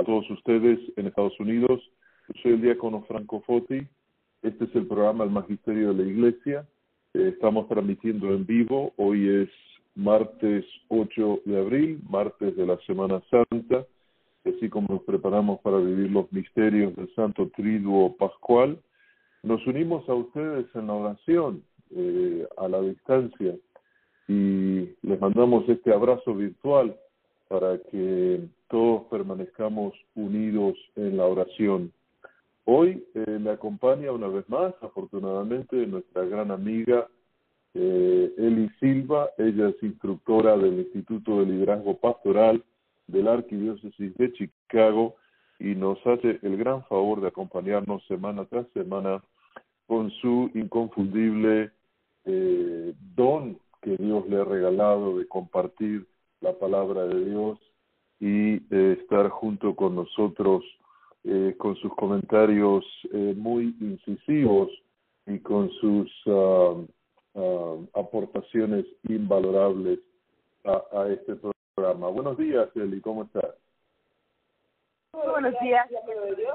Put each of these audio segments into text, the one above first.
a todos ustedes en Estados Unidos. Yo soy el diácono Franco Foti. Este es el programa El Magisterio de la Iglesia. Eh, estamos transmitiendo en vivo. Hoy es martes 8 de abril, martes de la Semana Santa. Así como nos preparamos para vivir los misterios del Santo Triduo Pascual, nos unimos a ustedes en la oración eh, a la distancia y les mandamos este abrazo virtual para que todos permanezcamos unidos en la oración. Hoy eh, me acompaña una vez más, afortunadamente, nuestra gran amiga eh, Eli Silva. Ella es instructora del Instituto de Liderazgo Pastoral de la Arquidiócesis de Chicago y nos hace el gran favor de acompañarnos semana tras semana con su inconfundible eh, don que Dios le ha regalado de compartir la palabra de Dios y eh, estar junto con nosotros eh, con sus comentarios eh, muy incisivos y con sus uh, uh, aportaciones invalorables a, a, este programa. Buenos días, Eli, ¿cómo estás? Muy buenos días, Dios.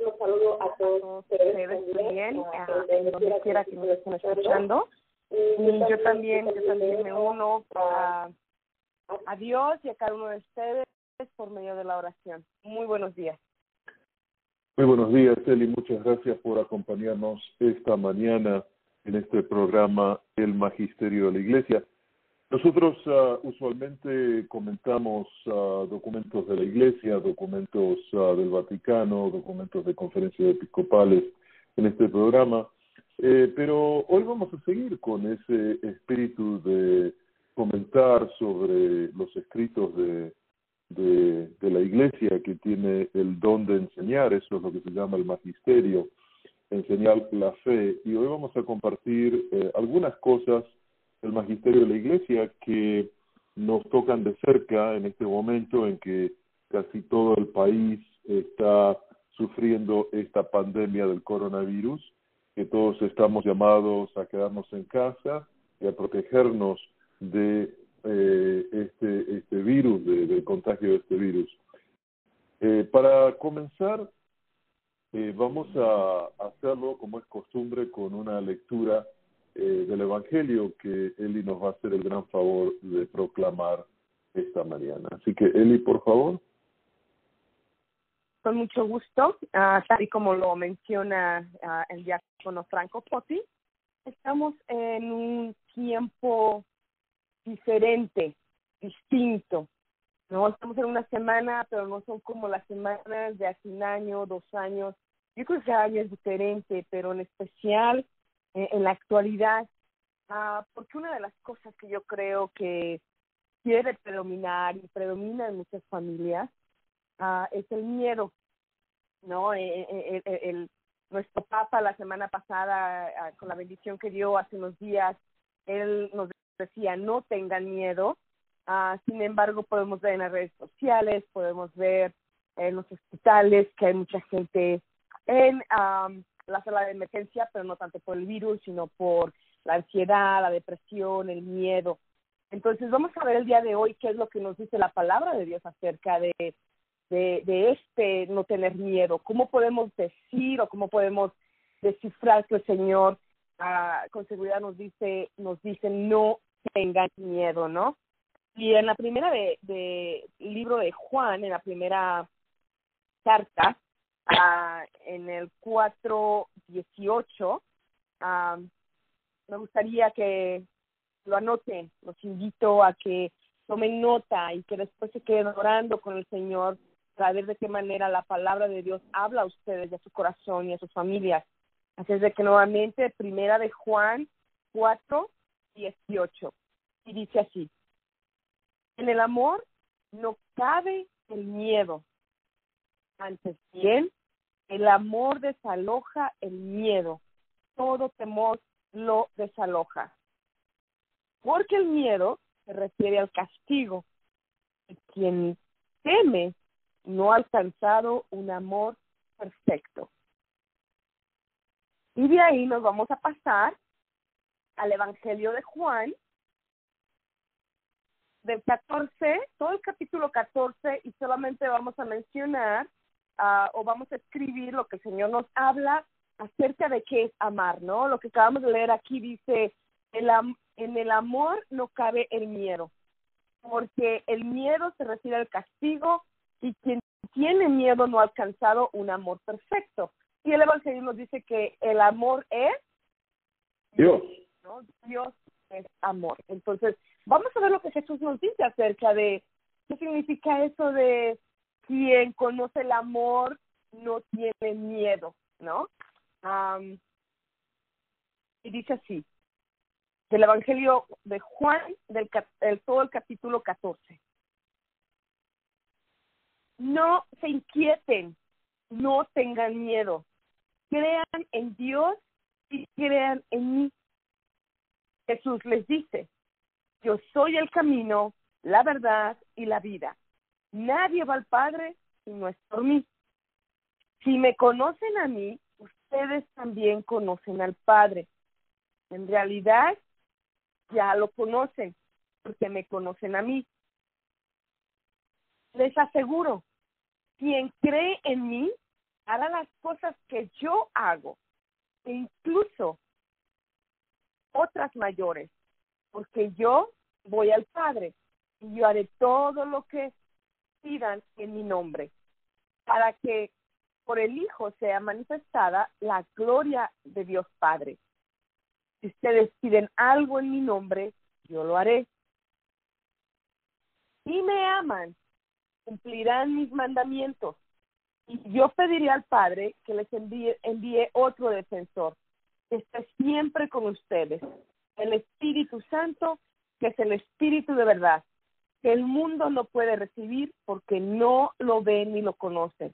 Un saludo a todos ustedes también, a donde quiera que nos estén escuchando. Y yo también, yo también me uno a, a Dios y a cada uno de ustedes por medio de la oración. Muy buenos días. Muy buenos días, Eli. Muchas gracias por acompañarnos esta mañana en este programa El Magisterio de la Iglesia. Nosotros uh, usualmente comentamos uh, documentos de la Iglesia, documentos uh, del Vaticano, documentos de conferencias episcopales en este programa, eh, pero hoy vamos a seguir con ese espíritu de comentar sobre los escritos de, de, la Iglesia que tiene el don de enseñar, eso es lo que se llama el magisterio, enseñar la fe. Y hoy vamos a compartir eh, algunas cosas del magisterio de la Iglesia que nos tocan de cerca en este momento en que casi todo el país está sufriendo esta pandemia del coronavirus, que todos estamos llamados a quedarnos en casa y a protegernos de eh, este, este virus, de, del contagio de este virus. Eh, para comenzar, eh, vamos a hacerlo como es costumbre con una lectura eh, del Evangelio que Eli nos va a hacer el gran favor de proclamar esta mañana. Así que Eli, por favor. Con mucho gusto, uh, y como lo menciona uh, el diácono Franco Potti, estamos en un tiempo diferente, distinto. No estamos en una semana, pero no son como las semanas de hace un año, dos años. Yo creo que cada año es diferente, pero en especial eh, en la actualidad, uh, porque una de las cosas que yo creo que quiere predominar y predomina en muchas familias uh, es el miedo, ¿no? El, el, el, nuestro Papa la semana pasada, uh, con la bendición que dio hace unos días, él nos decía, no tengan miedo. Uh, sin embargo, podemos ver en las redes sociales, podemos ver en los hospitales que hay mucha gente en um, la sala de emergencia, pero no tanto por el virus, sino por la ansiedad, la depresión, el miedo. Entonces, vamos a ver el día de hoy qué es lo que nos dice la palabra de Dios acerca de, de, de este no tener miedo. ¿Cómo podemos decir o cómo podemos descifrar que el Señor uh, con seguridad nos dice, nos dice no tengan miedo, ¿no? Y en la primera de, de libro de Juan, en la primera carta, uh, en el 4.18, uh, me gustaría que lo anoten, los invito a que tomen nota y que después se queden orando con el Señor para ver de qué manera la palabra de Dios habla a ustedes y a su corazón y a sus familias. Así es de que nuevamente, primera de Juan 4, 18. Y dice así, en el amor no cabe el miedo. Antes bien, el amor desaloja el miedo. Todo temor lo desaloja. Porque el miedo se refiere al castigo. Y quien teme no ha alcanzado un amor perfecto. Y de ahí nos vamos a pasar al Evangelio de Juan, del 14, todo el capítulo 14, y solamente vamos a mencionar ah, o vamos a escribir lo que el Señor nos habla acerca de qué es amar, ¿no? Lo que acabamos de leer aquí dice, el en el amor no cabe el miedo, porque el miedo se refiere al castigo y quien tiene miedo no ha alcanzado un amor perfecto. Y el Evangelio nos dice que el amor es Dios. ¿no? Dios es amor. Entonces, vamos a ver lo que Jesús nos dice acerca de qué significa eso de quien conoce el amor no tiene miedo, ¿no? y dice así, del Evangelio de Juan, del, todo el capítulo 14. No se inquieten, no tengan miedo, crean en Dios y crean en mí. Jesús les dice, yo soy el camino, la verdad y la vida. Nadie va al Padre si no es por mí. Si me conocen a mí, ustedes también conocen al Padre. En realidad, ya lo conocen, porque me conocen a mí. Les aseguro, quien cree en mí hará las cosas que yo hago, e incluso otras mayores, porque yo voy al Padre y yo haré todo lo que pidan en mi nombre, para que por el Hijo sea manifestada la gloria de Dios Padre. Si ustedes piden algo en mi nombre, yo lo haré. Si me aman, cumplirán mis mandamientos. Y yo pediré al Padre que les envíe, envíe otro defensor, que esté siempre con ustedes, el Espíritu Santo, que es el Espíritu de verdad, que el mundo no puede recibir porque no lo ven ni lo conocen.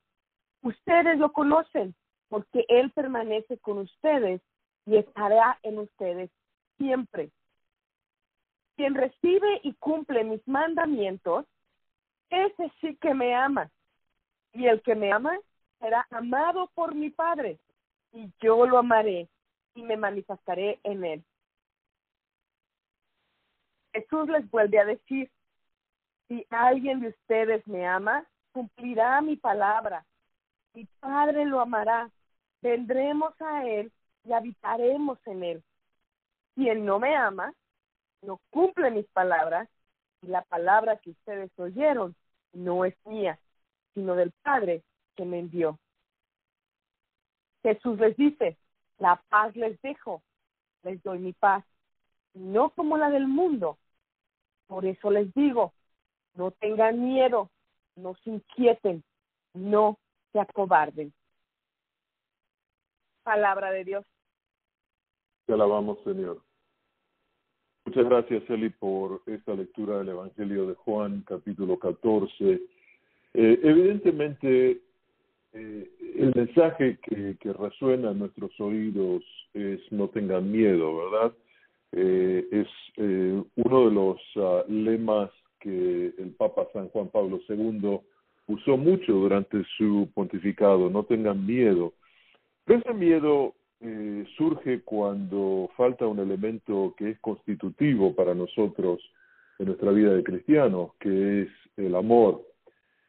Ustedes lo conocen porque Él permanece con ustedes y estará en ustedes siempre. Quien recibe y cumple mis mandamientos, ese sí que me ama. Y el que me ama será amado por mi Padre, y yo lo amaré y me manifestaré en él. Jesús les vuelve a decir, si alguien de ustedes me ama, cumplirá mi palabra. Mi Padre lo amará. Vendremos a Él y habitaremos en Él. Quien no me ama, no cumple mis palabras, y la palabra que ustedes oyeron no es mía, sino del Padre que me envió. Jesús les dice, la paz les dejo, les doy mi paz, no como la del mundo. Por eso les digo, no tengan miedo, no se inquieten, no se acobarden. Palabra de Dios. Te alabamos, Señor. Muchas gracias, Eli, por esta lectura del Evangelio de Juan, capítulo 14. Eh, evidentemente, eh, el mensaje que, resuena en nuestros oídos es no tengan miedo, ¿verdad? Eh, es eh, uno de los uh, lemas que el Papa San Juan Pablo II usó mucho durante su pontificado, no tengan miedo. Pero ese miedo surge cuando falta un elemento que es constitutivo para nosotros en nuestra vida de cristianos, que es el amor.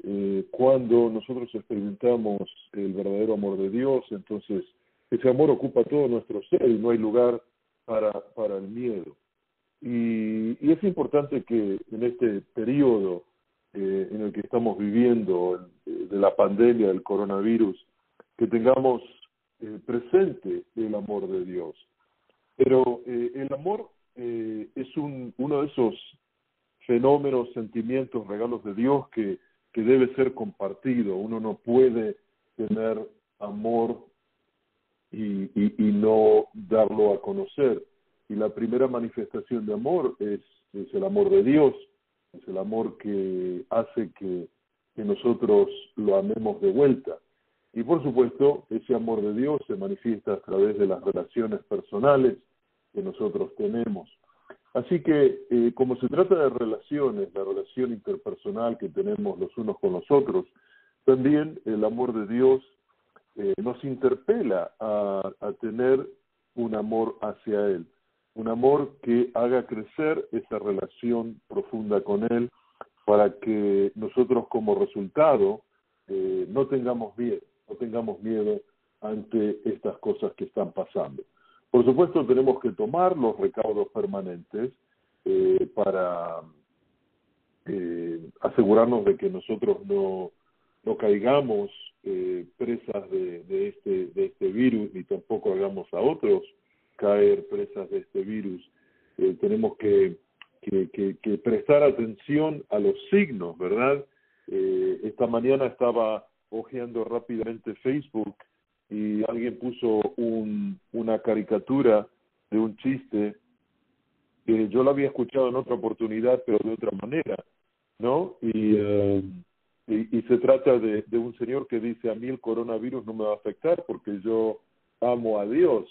Eh, cuando nosotros experimentamos el verdadero amor de Dios, entonces ese amor ocupa todo nuestro ser y no hay lugar para, para el miedo. Y, y es importante que en este periodo eh, en el que estamos viviendo, de la pandemia del coronavirus, que tengamos eh, presente el amor de Dios. Pero eh, el amor eh, es un, uno de esos fenómenos, sentimientos, regalos de Dios que, que debe ser compartido. Uno no puede tener amor y, no darlo a conocer. Y la primera manifestación de amor es, es el amor de Dios, es el amor que hace que, que nosotros lo amemos de vuelta. Y por supuesto, ese amor de Dios se manifiesta a través de las relaciones personales que nosotros tenemos. Así que, eh, como se trata de relaciones, la relación interpersonal que tenemos los unos con los otros, también el amor de Dios eh, nos interpela a, tener un amor hacia Él. un amor que haga crecer esa relación profunda con Él para que nosotros como resultado eh, no tengamos miedo, no tengamos miedo ante estas cosas que están pasando. Por supuesto tenemos que tomar los recaudos permanentes eh, para eh, asegurarnos de que nosotros no, no caigamos eh, presas de, este, de este virus ni tampoco hagamos a otros caer presas de este virus. Eh, tenemos que, que, que, que, prestar atención a los signos, ¿verdad? Eh, esta mañana estaba hojeando rápidamente Facebook y alguien puso un, una caricatura de un chiste que yo lo había escuchado en otra oportunidad, pero de otra manera, ¿no? Y, uh, y, y, se trata de, un señor que dice, a mí el coronavirus no me va a afectar porque yo amo a Dios.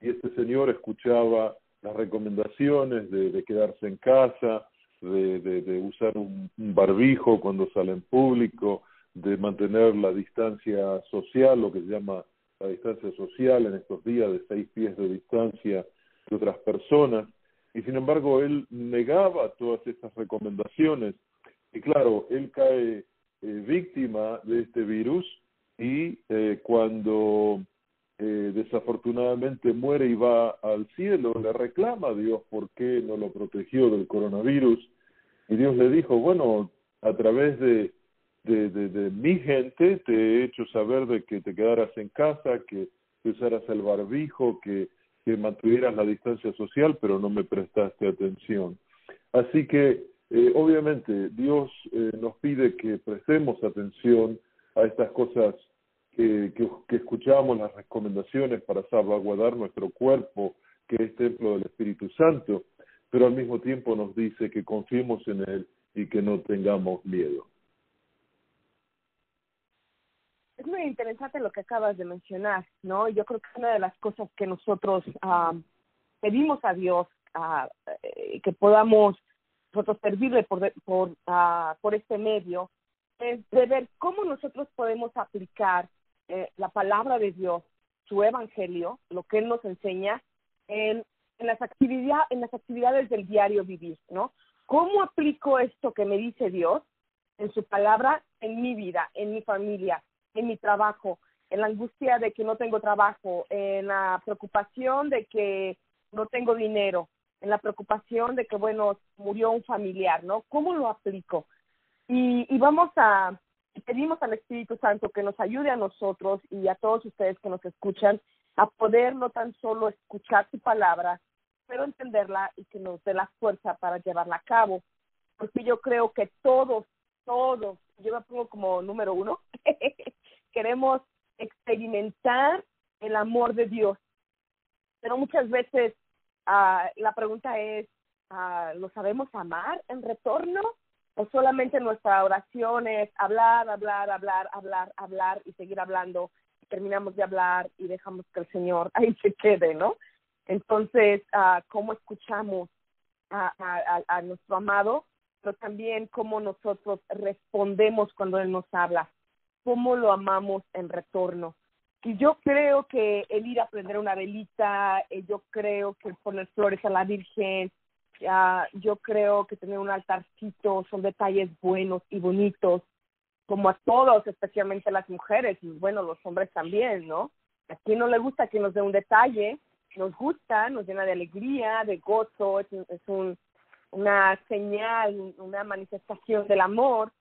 Y este señor escuchaba las recomendaciones de, quedarse en casa, de, de, de usar un barbijo cuando sale en público, de mantener la distancia social, lo que se llama la distancia social en estos días de seis pies de distancia de otras personas, y sin embargo él negaba todas estas recomendaciones. Y claro, él cae eh, víctima de este virus y eh, cuando eh, desafortunadamente muere y va al cielo, le reclama a Dios por qué no lo protegió del coronavirus. Y Dios le dijo, bueno, a través de de, de, mi gente, te he hecho saber de que te quedaras en casa, que, que usaras el barbijo, que, que mantuvieras la distancia social, pero no me prestaste atención. Así que, eh, obviamente, Dios eh, nos pide que prestemos atención a estas cosas que, que, que escuchamos, las recomendaciones para salvaguardar nuestro cuerpo, que es templo del Espíritu Santo, pero al mismo tiempo nos dice que confiemos en Él y que no tengamos miedo. Es muy interesante lo que acabas de mencionar, ¿no? Yo creo que una de las cosas que nosotros uh, pedimos a Dios uh, que podamos nosotros servirle por, por, este medio es de ver cómo nosotros podemos aplicar eh, la palabra de Dios, su evangelio, lo que Él nos enseña en, en, las actividad, en las actividades del diario vivir, ¿no? ¿Cómo aplico esto que me dice Dios en su palabra en mi vida, en mi familia, en mi trabajo, en la angustia de que no tengo trabajo, en la preocupación de que no tengo dinero, en la preocupación de que, bueno, murió un familiar, ¿no? ¿Cómo lo aplico? Y, y vamos a, pedimos al Espíritu Santo que nos ayude a nosotros y a todos ustedes que nos escuchan a poder no tan solo escuchar su palabra, pero entenderla y que nos dé la fuerza para llevarla a cabo. Porque yo creo que todos, todos, yo me pongo como número uno, queremos experimentar el amor de Dios. Pero muchas veces uh, la pregunta es, uh, ¿lo sabemos amar en retorno? ¿O solamente nuestra oración es hablar, hablar, hablar, hablar, hablar y seguir hablando? Terminamos de hablar y dejamos que el Señor ahí se quede, ¿no? Entonces, uh, ¿cómo escuchamos a, a nuestro amado? Pero también cómo nosotros respondemos cuando Él nos habla cómo lo amamos en retorno. Y yo creo que el ir a prender una velita, eh, yo creo que poner flores a la Virgen, uh, yo creo que tener un altarcito son detalles buenos y bonitos, como a todos, especialmente a las mujeres, y bueno, los hombres también, ¿no? A quien no le gusta que nos dé un detalle, nos gusta, nos llena de alegría, de gozo, es, es un, una señal, una manifestación del amor,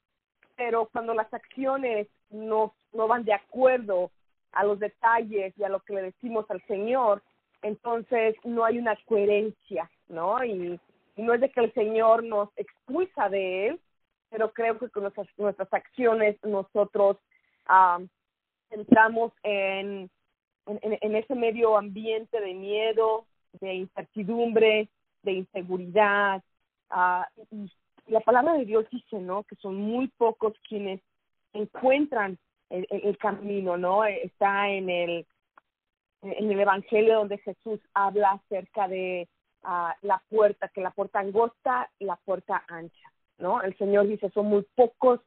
pero cuando las acciones no, no van de acuerdo a los detalles y a lo que le decimos al Señor, entonces no hay una coherencia, ¿no? Y, no es de que el Señor nos expulsa de Él, pero creo que con nuestras, nuestras acciones nosotros um, entramos en, en, en ese medio ambiente de miedo, de incertidumbre, de inseguridad, uh, y la palabra de Dios dice, ¿no? Que son muy pocos quienes encuentran el, camino, ¿no? Está en el en el Evangelio donde Jesús habla acerca de uh, la puerta, que la puerta angosta la puerta ancha, ¿no? El Señor dice, son muy pocos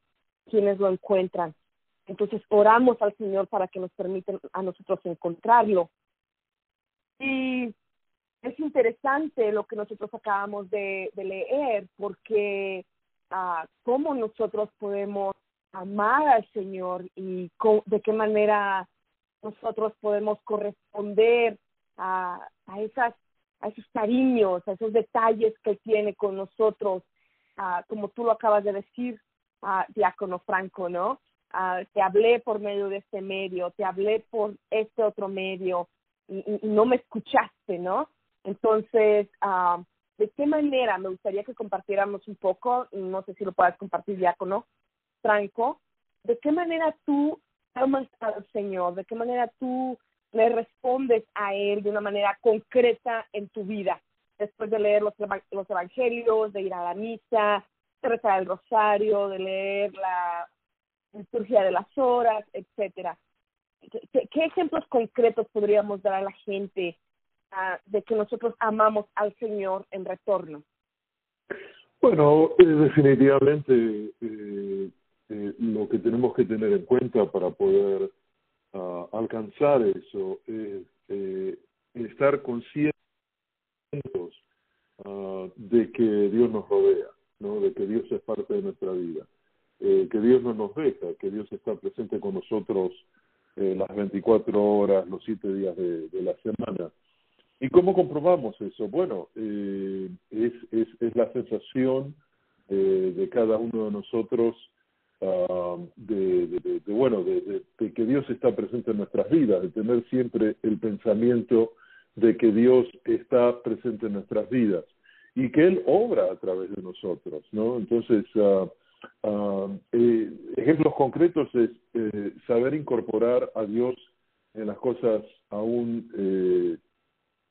quienes lo encuentran. Entonces oramos al Señor para que nos permiten a nosotros encontrarlo. Y es interesante lo que nosotros acabamos de, leer, porque uh, cómo nosotros podemos amar al Señor y de qué manera nosotros podemos corresponder a, a, esas, a esos cariños, a esos detalles que tiene con nosotros, uh, como tú lo acabas de decir, uh, Diácono Franco, ¿no? te hablé por medio de este medio, te hablé por este otro medio y no me escuchaste, ¿no? Entonces, uh, ¿de qué manera me gustaría que compartiéramos un poco, no sé si lo puedas compartir, Diácono Franco, de qué manera tú amas al Señor, de qué manera tú le respondes a Él de una manera concreta en tu vida, después de leer los, los evangelios, de ir a la misa, de rezar el rosario, de leer la liturgia de las horas, etcétera. ¿Qué, ejemplos concretos podríamos dar a la gente de que nosotros amamos al Señor en retorno? Bueno, eh, definitivamente eh, eh, lo que tenemos que tener en cuenta para poder ah, alcanzar eso es estar conscientes uh, de que Dios nos rodea, ¿no? de que Dios es parte de nuestra vida, que Dios no nos deja, que Dios está presente con nosotros las 24 horas, los 7 días de la semana ¿Y cómo comprobamos eso? Bueno, eh, es, es, la sensación de, cada uno de nosotros uh, de, bueno, de, que Dios está presente en nuestras vidas, de tener siempre el pensamiento de que Dios está presente en nuestras vidas y que Él obra a través de nosotros, ¿no? Entonces, uh, eh, ejemplos concretos es eh, saber incorporar a Dios en las cosas aún eh,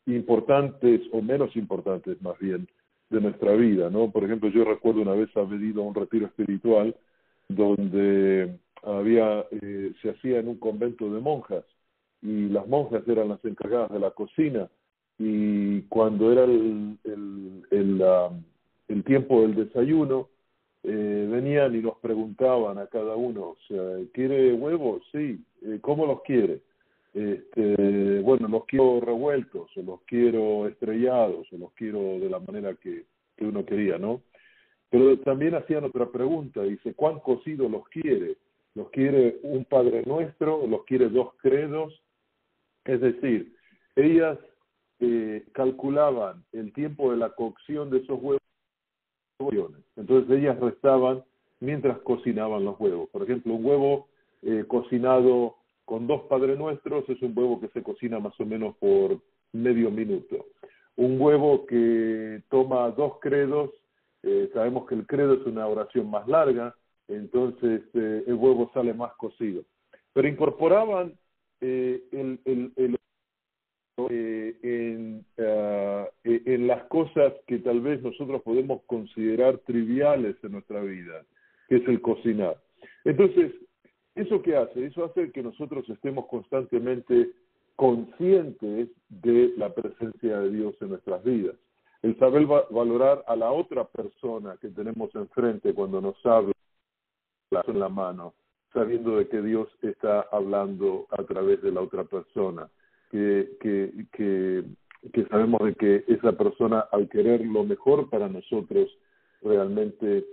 importantes o menos importantes más bien de nuestra vida, ¿no? Por ejemplo, yo recuerdo una vez haber ido a un retiro espiritual donde había eh, se hacía en un convento de monjas y las monjas eran las encargadas de la cocina y cuando era el, el, el, tiempo del desayuno eh, venían y nos preguntaban a cada uno, o sea, ¿quiere huevos? Sí, eh, ¿cómo los quiere? Este, bueno, los quiero revueltos, o los quiero estrellados, o los quiero de la manera que, uno quería, ¿no? Pero también hacían otra pregunta, dice, ¿cuán cocido los quiere? ¿Los quiere un Padre Nuestro? ¿Los quiere dos credos? Es decir, ellas eh, calculaban el tiempo de la cocción de esos huevos. Entonces ellas restaban mientras cocinaban los huevos. Por ejemplo, un huevo eh, cocinado con dos Padre Nuestros es un huevo que se cocina más o menos por medio minuto. Un huevo que toma dos credos, eh, sabemos que el credo es una oración más larga, entonces eh, el huevo sale más cocido. Pero incorporaban eh, el, el, el eh, uh, en las cosas que tal vez nosotros podemos considerar triviales en nuestra vida, que es el cocinar. Entonces, ¿Eso qué hace? Eso hace que nosotros estemos constantemente conscientes de la presencia de Dios en nuestras vidas. El saber valorar a la otra persona que tenemos enfrente cuando nos habla en la mano, sabiendo de que Dios está hablando a través de la otra persona, que, que, que, que sabemos de que esa persona al querer lo mejor para nosotros realmente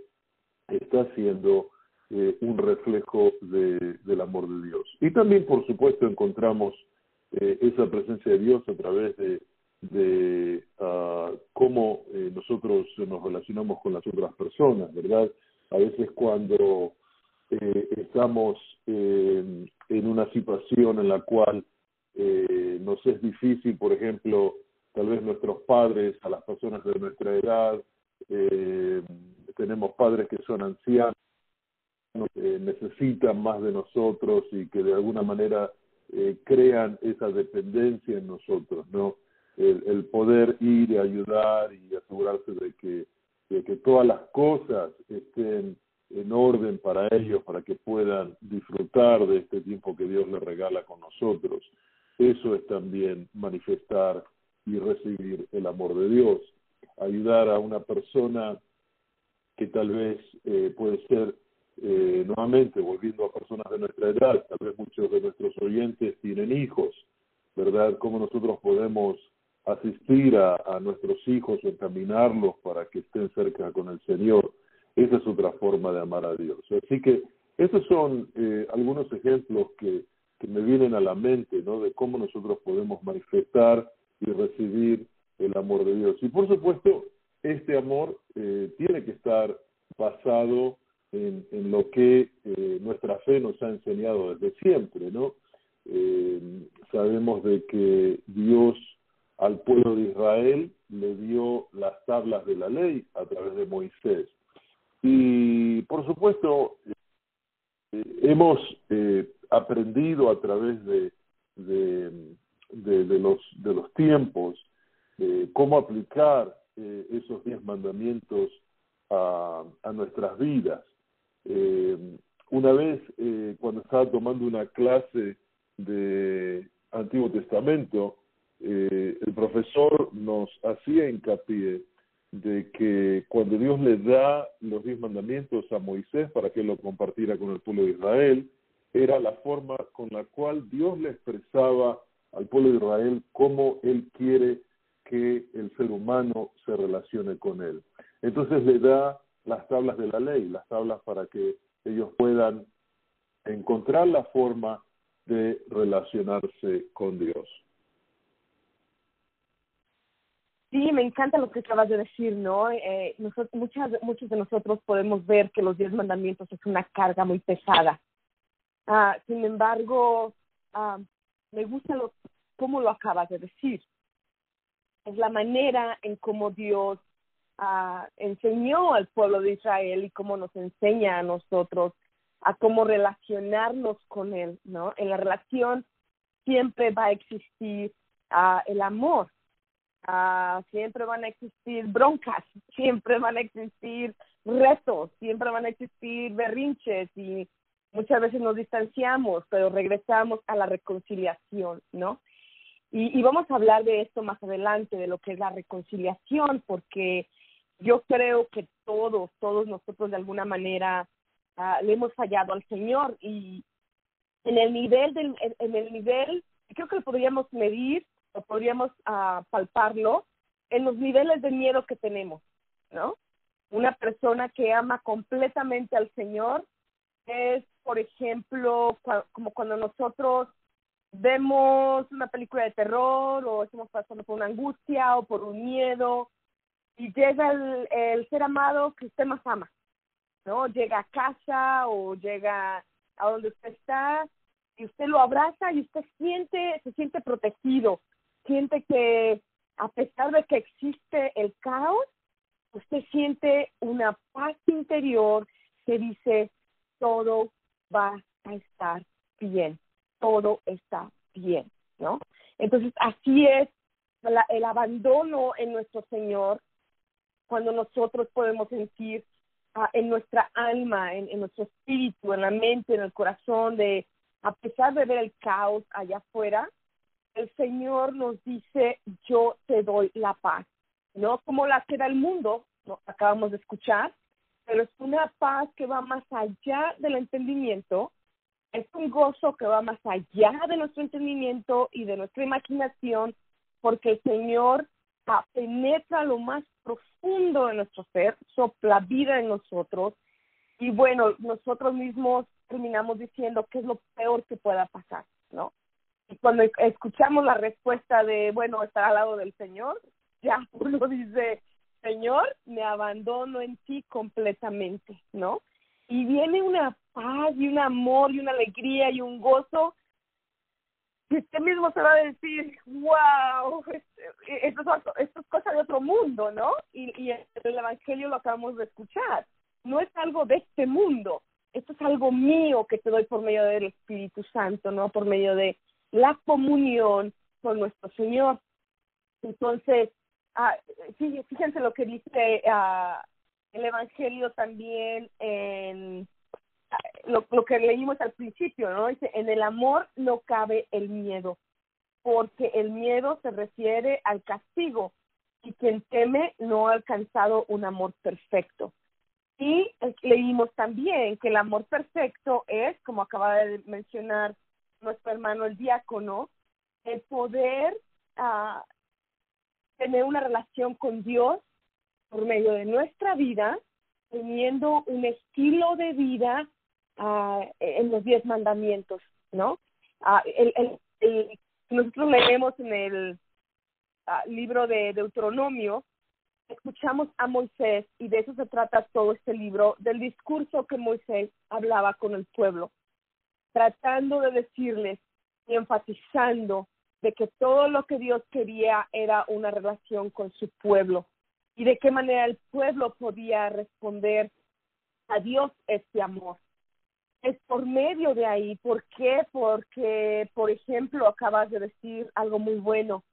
está haciendo eh, un reflejo de, del amor de Dios. Y también, por supuesto, encontramos eh, esa presencia de Dios a través de, uh, cómo eh, nosotros nos relacionamos con las otras personas, ¿verdad? A veces cuando estamos en una situación en la cual nos es difícil, por ejemplo, tal vez nuestros padres, a las personas de nuestra edad, tenemos padres que son ancianos, necesitan más de nosotros y que de alguna manera eh, crean esa dependencia en nosotros, ¿no? El, el, poder ir y ayudar y asegurarse de que, de que todas las cosas estén en orden para ellos, para que puedan disfrutar de este tiempo que Dios les regala con nosotros. Eso es también manifestar y recibir el amor de Dios. Ayudar a una persona que tal vez eh, puede ser eh, nuevamente volviendo a personas de nuestra edad, tal vez muchos de nuestros oyentes tienen hijos, ¿verdad? ¿Cómo nosotros podemos asistir a, a nuestros hijos o encaminarlos para que estén cerca con el Señor. Esa es otra forma de amar a Dios. Así que esos son eh, algunos ejemplos que, que me vienen a la mente, ¿no? De cómo nosotros podemos manifestar y recibir el amor de Dios. Y por supuesto, este amor eh, tiene que estar basado en, lo que eh, nuestra fe nos ha enseñado desde siempre, ¿no? Eh, sabemos de que Dios al pueblo de Israel le dio las tablas de la ley a través de Moisés. Y por supuesto, eh, hemos aprendido a través de, de, de, los, de los tiempos cómo aplicar esos diez mandamientos a, a nuestras vidas. Eh, una vez, eh, cuando estaba tomando una clase de Antiguo Testamento, eh, el profesor nos hacía hincapié de que cuando Dios le da los diez mandamientos a Moisés para que lo compartiera con el pueblo de Israel, era la forma con la cual Dios le expresaba al pueblo de Israel cómo Él quiere que el ser humano se relacione con Él. Entonces le da las tablas de la ley, las tablas para que ellos puedan encontrar la forma de relacionarse con Dios. Sí, me encanta lo que acabas de decir, ¿no? Eh, nosotros, muchas, muchos de nosotros podemos ver que los diez mandamientos es una carga muy pesada. Ah, sin embargo, ah, me gusta lo, cómo lo acabas de decir. Es la manera en cómo Dios ah, enseñó al pueblo de Israel y cómo nos enseña a nosotros a cómo relacionarnos con Él, ¿no? En la relación siempre va a existir ah, el amor, ah, siempre van a existir broncas, siempre van a existir retos, siempre van a existir berrinches y muchas veces nos distanciamos, pero regresamos a la reconciliación, ¿no? Y vamos a hablar de esto más adelante, de lo que es la reconciliación, porque yo creo que todos, todos nosotros de alguna manera uh, le hemos fallado al Señor y en el nivel del, en, el nivel, creo que lo podríamos medir o podríamos uh, palparlo en los niveles de miedo que tenemos, ¿no? Una persona que ama completamente al Señor es, por ejemplo, como cuando nosotros vemos una película de terror o estamos pasando por una angustia o por un miedo y llega el, el ser amado que usted más ama, ¿no? Llega a casa o llega a donde usted está y usted lo abraza y usted siente, se siente protegido, siente que a pesar de que existe el caos, usted siente una paz interior que dice todo va a estar bien, todo está bien, ¿no? Entonces así es la, el abandono en nuestro Señor cuando nosotros podemos sentir uh, en nuestra alma, en, en, nuestro espíritu, en la mente, en el corazón, de a pesar de ver el caos allá afuera, el Señor nos dice, yo te doy la paz, no como la que da el mundo, ¿no? acabamos de escuchar, pero es una paz que va más allá del entendimiento, es un gozo que va más allá de nuestro entendimiento y de nuestra imaginación, porque el Señor penetra lo más profundo de nuestro ser, sopla vida en nosotros y bueno, nosotros mismos terminamos diciendo qué es lo peor que pueda pasar, ¿no? Y cuando escuchamos la respuesta de, bueno, estar al lado del Señor, ya uno dice, Señor, me abandono en ti completamente, ¿no? Y viene una paz y un amor y una alegría y un gozo usted mismo se va a decir, wow, esto es, esto es cosa de otro mundo, ¿no? Y, y el Evangelio lo acabamos de escuchar. No es algo de este mundo, esto es algo mío que te doy por medio del Espíritu Santo, ¿no? Por medio de la comunión con nuestro Señor. Entonces, ah, fíjense lo que dice ah, el Evangelio también en lo, que leímos al principio, ¿no? Dice, en el amor no cabe el miedo, porque el miedo se refiere al castigo y quien teme no ha alcanzado un amor perfecto. Y leímos también que el amor perfecto es, como acaba de mencionar nuestro hermano el diácono, el poder uh, tener una relación con Dios por medio de nuestra vida, teniendo un estilo de vida uh, en los diez mandamientos, ¿no? Uh, el, nosotros leemos en el uh, libro de Deuteronomio, escuchamos a Moisés y de eso se trata todo este libro, del discurso que Moisés hablaba con el pueblo, tratando de decirles y enfatizando de que todo lo que Dios quería era una relación con su pueblo y de qué manera el pueblo podía responder a Dios este amor. Es por medio de ahí. ¿Por qué? Porque, por ejemplo, acabas de decir algo muy bueno.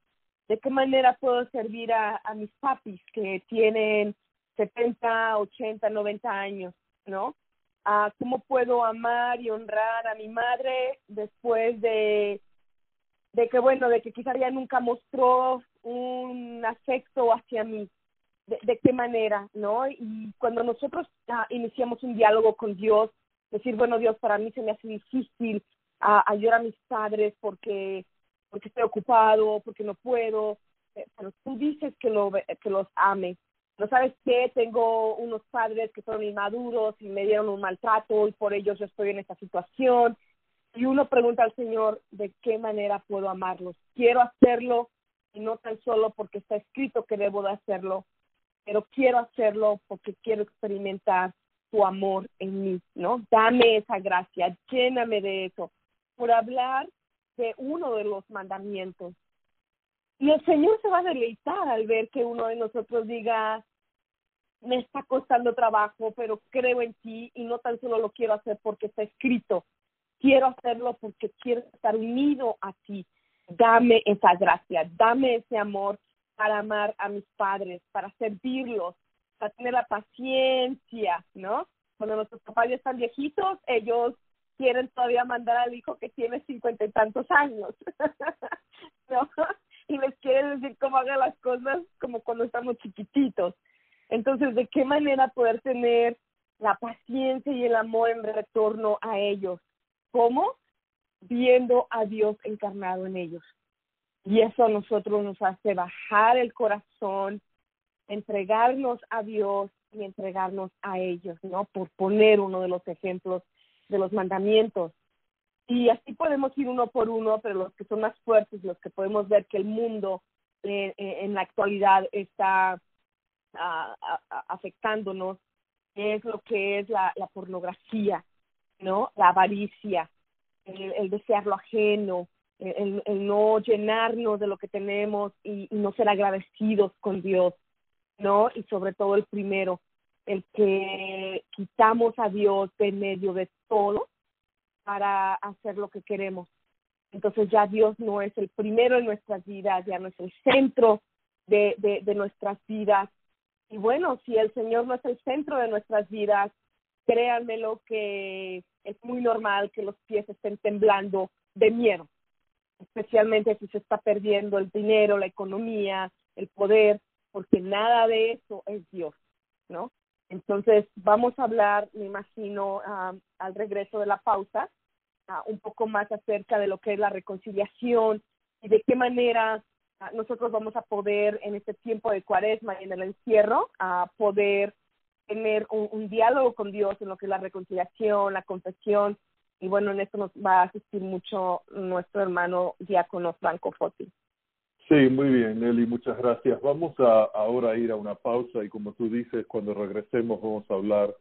¿De qué manera puedo servir a, mis papis que tienen 70, 80, 90 años, ¿no? Ah, ¿Cómo puedo amar y honrar a mi madre después de de que bueno, de que quizá ella nunca mostró un afecto hacia mí, de, qué manera, ¿no? Y cuando nosotros uh, iniciamos un diálogo con Dios, decir, bueno, Dios, para mí se me hace difícil uh, ayudar a mis padres porque, porque estoy ocupado, porque no puedo, eh, pero tú dices que, lo, que los ame. ¿No sabes qué? Tengo unos padres que fueron inmaduros y me dieron un maltrato y por ellos yo estoy en esta situación y uno pregunta al Señor de qué manera puedo amarlos. Quiero hacerlo y no tan solo porque está escrito que debo de hacerlo, pero quiero hacerlo porque quiero experimentar tu amor en mí, ¿no? Dame esa gracia, lléname de eso, por hablar de uno de los mandamientos. Y el Señor se va a deleitar al ver que uno de nosotros diga, me está costando trabajo, pero creo en ti y no tan solo lo quiero hacer porque está escrito, quiero hacerlo porque quiero estar unido a ti. Dame esa gracia, dame ese amor para amar a mis padres, para servirlos, para tener la paciencia, ¿no? Cuando nuestros papás ya están viejitos, ellos quieren todavía mandar al hijo que tiene cincuenta y tantos años, ¿no? Y les quieren decir cómo haga las cosas como cuando estamos chiquititos. Entonces, ¿de qué manera poder tener la paciencia y el amor en retorno a ellos? ¿Cómo? Viendo a Dios encarnado en ellos. Y eso a nosotros nos hace bajar el corazón, entregarnos a Dios y entregarnos a ellos, ¿no? Por poner uno de los ejemplos de los mandamientos. Y así podemos ir uno por uno, pero los que son más fuertes, los que podemos ver que el mundo eh, eh, en la actualidad está uh, afectándonos, es lo que es la, pornografía, ¿no? La avaricia, el, desear lo ajeno, el, no llenarnos de lo que tenemos y, no ser agradecidos con Dios, ¿no? Y sobre todo el primero, el que quitamos a Dios de medio de todo para hacer lo que queremos. Entonces ya Dios no es el primero en nuestras vidas, ya no es el centro de, de, de nuestras vidas. Y bueno, si el Señor no es el centro de nuestras vidas, créanmelo que es muy normal que los pies estén temblando de miedo, especialmente si se está perdiendo el dinero, la economía, el poder, porque nada de eso es Dios, ¿no? Entonces, vamos a hablar, me imagino, uh, al regreso de la pausa, uh, un poco más acerca de lo que es la reconciliación y de qué manera uh, nosotros vamos a poder en este tiempo de cuaresma y en el encierro, a poder tener un, un, diálogo con Dios en lo que es la reconciliación, la confesión, y bueno, en esto nos va a asistir mucho nuestro hermano diácono Franco Foti. Sí, muy bien, Nelly, muchas gracias. Vamos a ahora ir a una pausa y como tú dices, cuando regresemos vamos a hablar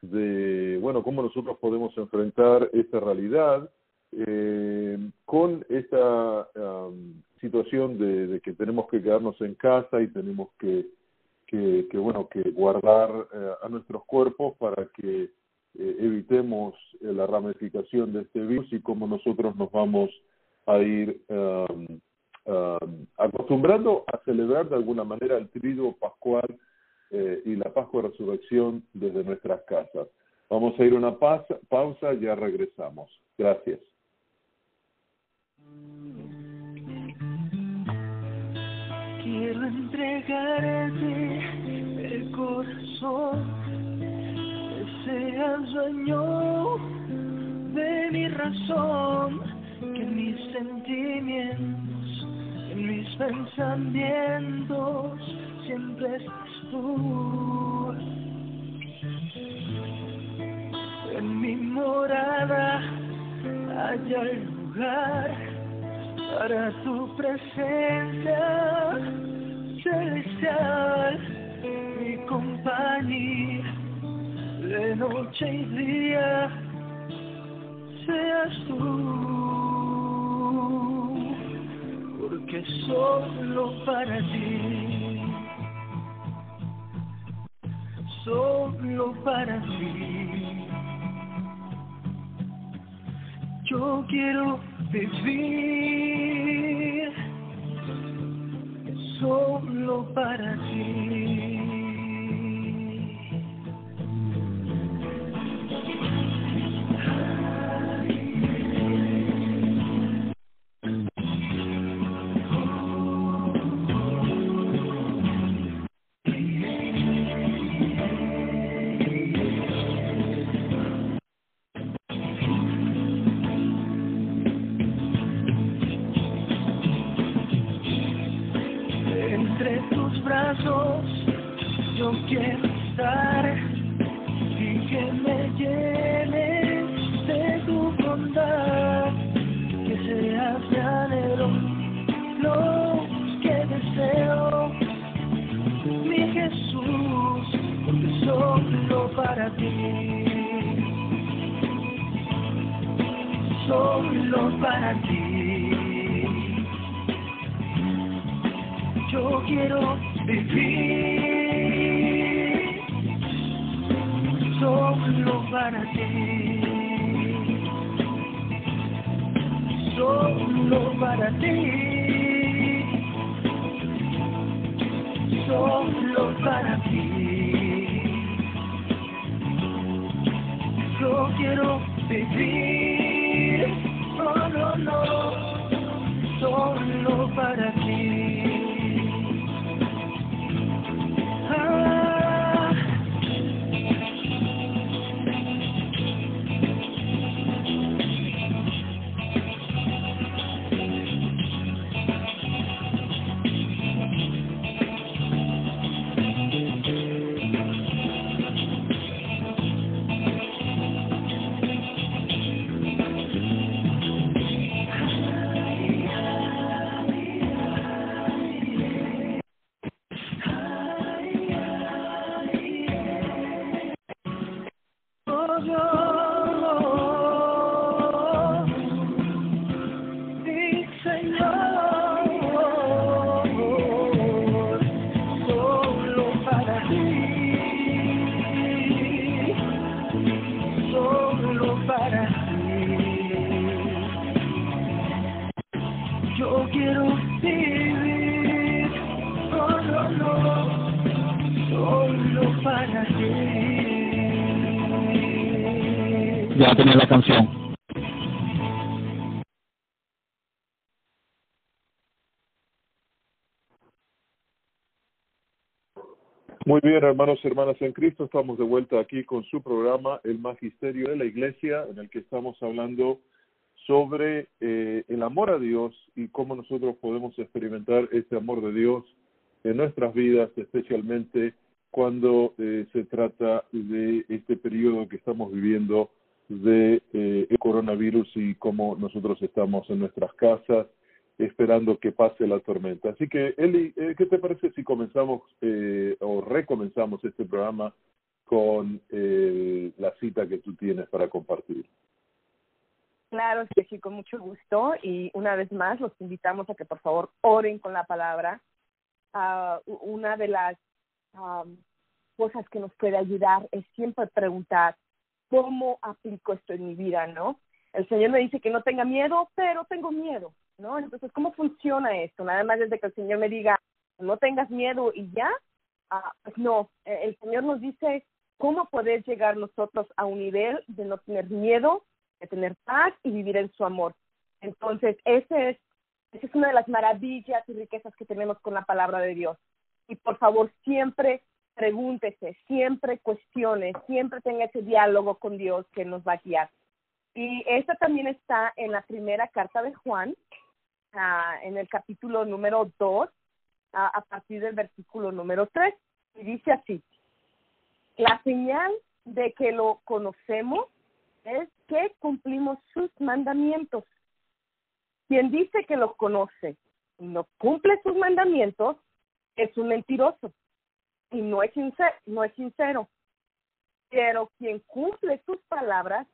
de, bueno, cómo nosotros podemos enfrentar esta realidad eh, con esta um, situación de, que tenemos que quedarnos en casa y tenemos que que, que bueno que guardar eh, a nuestros cuerpos para que eh, evitemos eh, la ramificación de este virus y cómo nosotros nos vamos a ir um, um, acostumbrando a celebrar de alguna manera el triduo pascual eh, y la Pascua de Resurrección desde nuestras casas. Vamos a ir a una pausa, pausa ya regresamos. Gracias. Quiero entregarte el corazón, que seas dueño de mi razón, que mis sentimientos En mis pensamientos siempre estás tú. En mi morada haya lugar para tu presencia celestial, mi compañía de noche y día seas tú, porque solo para ti, solo para ti, yo quiero vivir solo para ti. para ti. Solo para ti. Yo quiero vivir. Solo para ti. Solo para ti. Solo para ti. quiero vivir. No, no, no. Solo para la canción. Muy bien, hermanos y hermanas en Cristo, estamos de vuelta aquí con su programa El Magisterio de la Iglesia, en el que estamos hablando sobre eh, el amor a Dios y cómo nosotros podemos experimentar ese amor de Dios en nuestras vidas, especialmente cuando eh, se trata de este periodo que estamos viviendo de eh, coronavirus y cómo nosotros estamos en nuestras casas esperando que pase la tormenta. Así que, Eli, eh, ¿qué te parece si comenzamos eh, o recomenzamos este programa con la cita que tú tienes para compartir? Claro que sí, con mucho gusto. Y una vez más, los invitamos a que por favor oren con la palabra. Uh, una de las um, cosas que nos puede ayudar es siempre preguntar, ¿cómo aplico esto en mi vida, no? El Señor me dice que no tenga miedo, pero tengo miedo, ¿no? Entonces, ¿cómo funciona esto? Nada más desde que el Señor me diga, no tengas miedo y ya, ah, pues no, eh, el Señor nos dice cómo poder llegar nosotros a un nivel de no tener miedo, de tener paz y vivir en su amor. Entonces, ese es, esa es una de las maravillas y riquezas que tenemos con la palabra de Dios. Y por favor, siempre pregúntese, siempre cuestione, siempre tenga ese diálogo con Dios que nos va a guiar. Y esta también está en la primera carta de Juan, ah, en el capítulo número 2, ah, a partir del versículo número 3, y dice así, la señal de que lo conocemos es que cumplimos sus mandamientos. Quien dice que lo conoce y no cumple sus mandamientos es un mentiroso y no es sincero, no es sincero. Pero quien cumple sus palabras,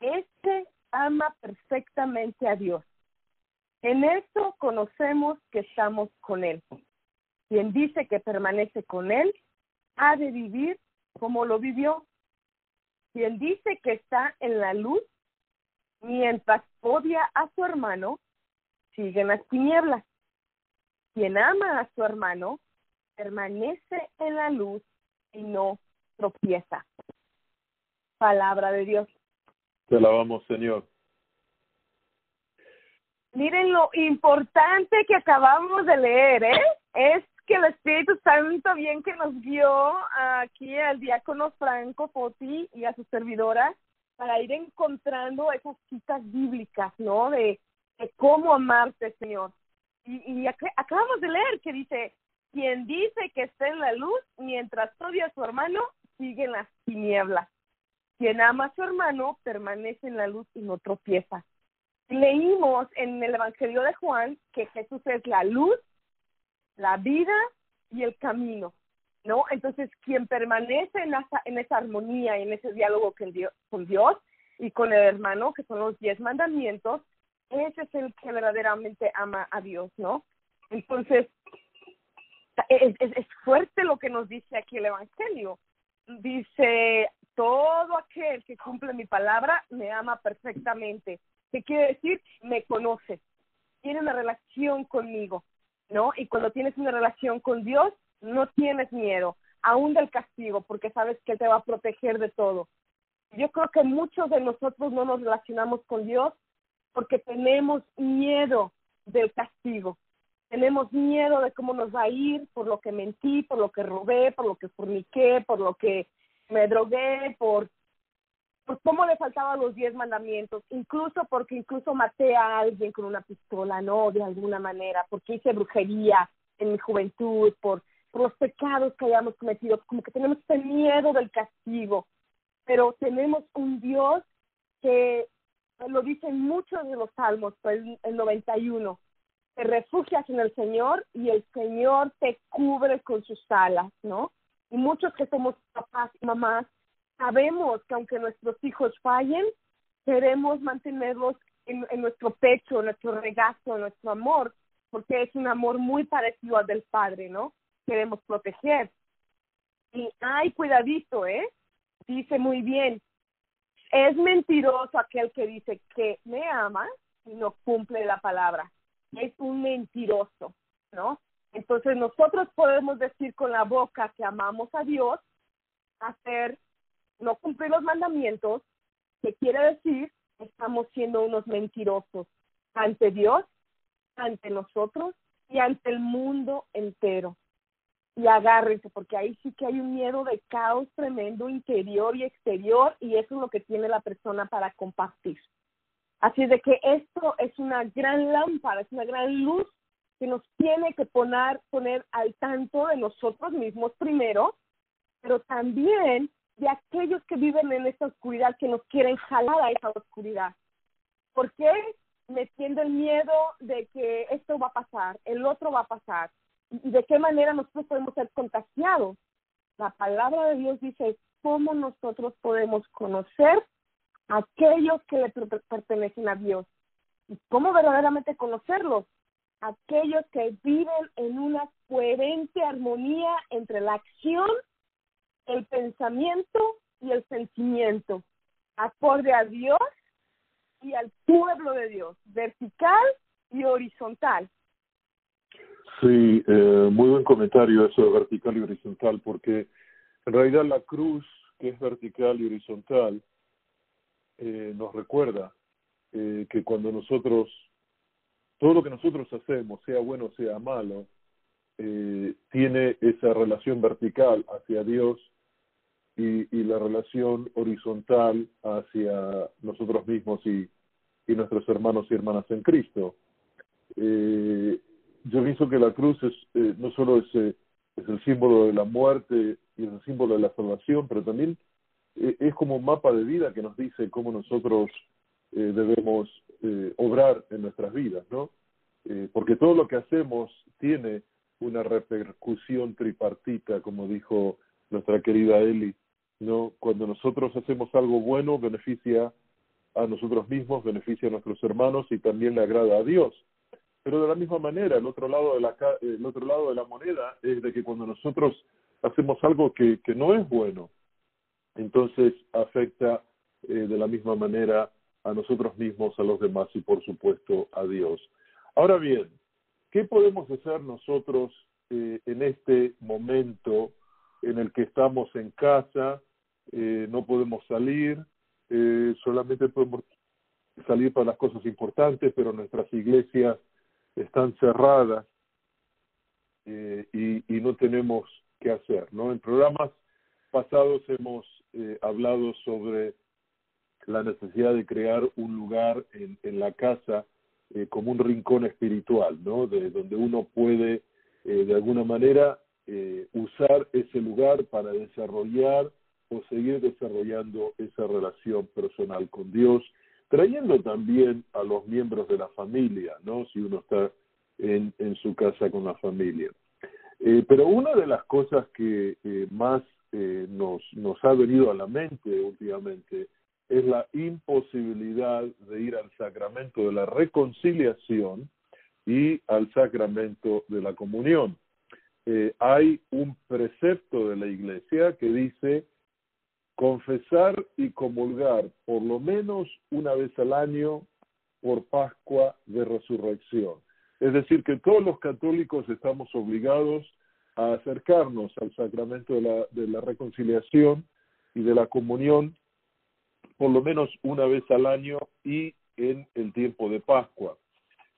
este ama perfectamente a Dios. En esto conocemos que estamos con Él. Quien dice que permanece con Él, ha de vivir como lo vivió. Quien dice que está en la luz, mientras odia a su hermano, sigue en las tinieblas. Quien ama a su hermano, permanece en la luz y no tropieza. Palabra de Dios. Te alabamos, Señor. Miren lo importante que acabamos de leer, ¿eh? Es que el Espíritu Santo bien que nos guió aquí al diácono Franco Foti y a su servidora para ir encontrando esas citas bíblicas, ¿no? De, de cómo amarte, Señor. Y, acabamos de leer que dice, quien dice que está en la luz, mientras odia a su hermano, sigue en las tinieblas. Quien ama a su hermano, permanece en la luz y no tropieza. Leímos en el Evangelio de Juan que Jesús es la luz, la vida y el camino, ¿no? Entonces, quien permanece en esa, en esa armonía en ese diálogo con Dios y con el hermano, que son los diez mandamientos, ese es el que verdaderamente ama a Dios, ¿no? Entonces, es, es, fuerte lo que nos dice aquí el Evangelio. Dice, todo aquel que cumple mi palabra me ama perfectamente. ¿Qué quiere decir? Me conoce. Tiene una relación conmigo, ¿no? Y cuando tienes una relación con Dios, no tienes miedo, aún del castigo, porque sabes que Él te va a proteger de todo. Yo creo que muchos de nosotros no nos relacionamos con Dios porque tenemos miedo del castigo. Tenemos miedo de cómo nos va a ir por lo que mentí, por lo que robé, por lo que forniqué, por lo que me drogué, por, por cómo le faltaban los diez mandamientos, incluso porque incluso maté a alguien con una pistola, ¿no? De alguna manera, porque hice brujería en mi juventud, por, por los pecados que hayamos cometido, como que tenemos este miedo del castigo, pero tenemos un Dios que lo dicen muchos de los salmos, pues el 91, te refugias en el Señor y el Señor te cubre con sus alas, ¿no? Y muchos que somos papás y mamás sabemos que aunque nuestros hijos fallen, queremos mantenerlos en, nuestro pecho, en nuestro regazo, en nuestro amor, porque es un amor muy parecido al del Padre, ¿no? Queremos proteger. Y ay, cuidadito, ¿eh? Dice muy bien, es mentiroso aquel que dice que me ama y no cumple la palabra es un mentiroso, ¿no? Entonces nosotros podemos decir con la boca que amamos a Dios, hacer, no cumplir los mandamientos, que quiere decir estamos siendo unos mentirosos ante Dios, ante nosotros y ante el mundo entero. Y agárrense, porque ahí sí que hay un miedo de caos tremendo interior y exterior, y eso es lo que tiene la persona para compartir. Así de que esto es una gran lámpara, es una gran luz que nos tiene que poner, poner al tanto de nosotros mismos primero, pero también de aquellos que viven en esta oscuridad, que nos quieren jalar a esa oscuridad. ¿Por qué? Metiendo el miedo de que esto va a pasar, el otro va a pasar, y de qué manera nosotros podemos ser contagiados. La palabra de Dios dice cómo nosotros podemos conocer aquellos que le pertenecen a Dios. ¿Y cómo verdaderamente conocerlos? Aquellos que viven en una coherente armonía entre la acción, el pensamiento y el sentimiento, acorde a Dios y al pueblo de Dios, vertical y horizontal. Sí, eh, muy buen comentario eso de vertical y horizontal, porque en realidad la cruz, que es vertical y horizontal, eh, nos recuerda eh, que cuando nosotros, todo lo que nosotros hacemos, sea bueno o sea malo, eh, tiene esa relación vertical hacia Dios y, y, la relación horizontal hacia nosotros mismos y, y nuestros hermanos y hermanas en Cristo. Eh, yo pienso que la cruz es eh, no solo es, eh, es el símbolo de la muerte y es el símbolo de la salvación, pero también eh, es como un mapa de vida que nos dice cómo nosotros eh, debemos obrar en nuestras vidas, ¿no? Porque todo lo que hacemos tiene una repercusión tripartita, como dijo nuestra querida Eli, ¿no? Cuando nosotros hacemos algo bueno, beneficia a nosotros mismos, beneficia a nuestros hermanos y también le agrada a Dios. Pero de la misma manera, el otro lado de la, el otro lado de la moneda es de que cuando nosotros hacemos algo que, que no es bueno, entonces afecta eh, de la misma manera a nosotros mismos, a los demás y por supuesto a Dios. Ahora bien, ¿qué podemos hacer nosotros eh, en este momento en el que estamos en casa, eh, no podemos salir, eh, solamente podemos salir para las cosas importantes, pero nuestras iglesias están cerradas eh, y, y, no tenemos qué hacer. ¿no? En programas pasados hemos eh, hablado sobre la necesidad de crear un lugar en, en la casa eh, como un rincón espiritual, ¿no? De donde uno puede de alguna manera usar ese lugar para desarrollar o seguir desarrollando esa relación personal con Dios, trayendo también a los miembros de la familia, ¿no? Si uno está en, su casa con la familia. Eh, pero una de las cosas que eh, más eh, nos, nos ha venido a la mente últimamente es la imposibilidad de ir al sacramento de la reconciliación y al sacramento de la comunión. Eh, hay un precepto de la iglesia que dice confesar y comulgar por lo menos una vez al año por Pascua de Resurrección. Es decir, que todos los católicos estamos obligados a acercarnos al sacramento de la, de la reconciliación y de la comunión por lo menos una vez al año y en el tiempo de Pascua.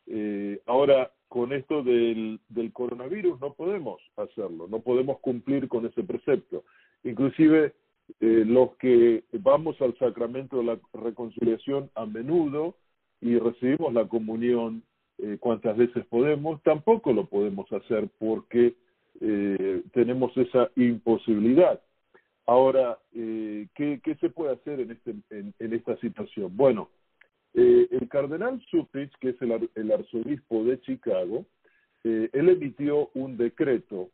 Eh, ahora, con esto del, del coronavirus no podemos hacerlo, no podemos cumplir con ese precepto. Inclusive eh, los que vamos al sacramento de la reconciliación a menudo y recibimos la comunión eh, cuantas veces podemos, tampoco lo podemos hacer porque eh, tenemos esa imposibilidad. Ahora, eh, ¿qué, ¿qué, se puede hacer en, este, en, en esta situación? Bueno, eh, el cardenal Supich, que es el, el arzobispo de Chicago, eh, él emitió un decreto.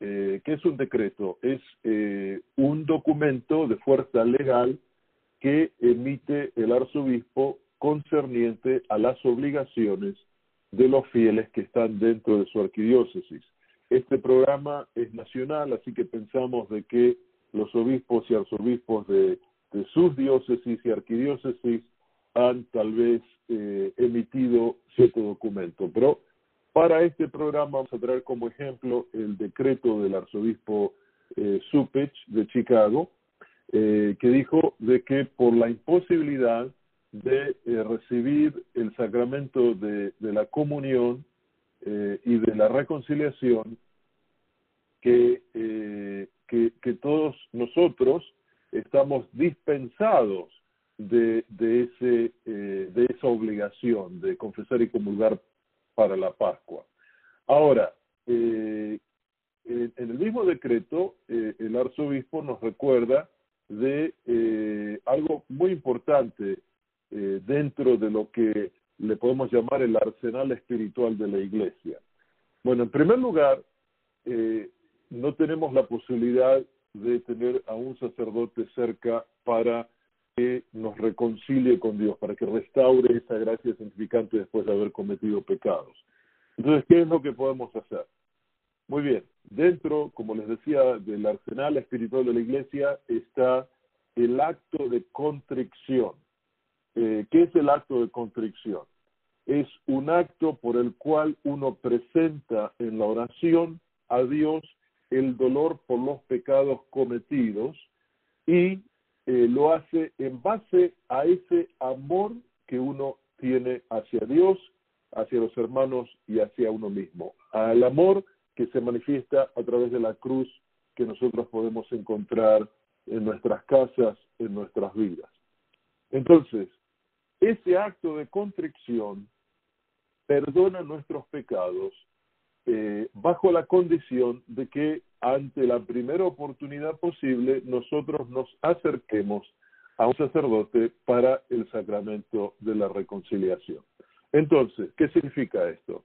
Eh, ¿Qué es un decreto? Es eh, un documento de fuerza legal que emite el arzobispo concerniente a las obligaciones de los fieles que están dentro de su arquidiócesis. Este programa es nacional, así que pensamos de que los obispos y arzobispos de, de sus diócesis y arquidiócesis han tal vez eh, emitido cierto documento. Pero para este programa vamos a traer como ejemplo el decreto del arzobispo eh, de Chicago, eh, que dijo de que por la imposibilidad de eh, recibir el sacramento de, la comunión eh, y de la reconciliación, que que, todos nosotros estamos dispensados de, ese, de esa obligación de confesar y comulgar para la Pascua. Ahora, eh, en, el mismo decreto, eh, el arzobispo nos recuerda de eh, algo muy importante eh, dentro de lo que le podemos llamar el arsenal espiritual de la iglesia. Bueno, en primer lugar, no tenemos la posibilidad de tener a un sacerdote cerca para que nos reconcilie con Dios, para que restaure esa gracia santificante después de haber cometido pecados. Entonces, ¿qué es lo que podemos hacer? Muy bien, dentro, como les decía, del arsenal espiritual de la iglesia está el acto de contrición. Eh, ¿Qué es el acto de contrición? Es un acto por el cual uno presenta en la oración a Dios el dolor por los pecados cometidos y eh, lo hace en base a ese amor que uno tiene hacia Dios, hacia los hermanos y hacia uno mismo, al amor que se manifiesta a través de la cruz que nosotros podemos encontrar en nuestras casas, en nuestras vidas. Entonces, ese acto de contrición perdona nuestros pecados eh, bajo la condición de que ante la primera oportunidad posible nosotros nos acerquemos a un sacerdote para el sacramento de la reconciliación. Entonces, ¿qué significa esto?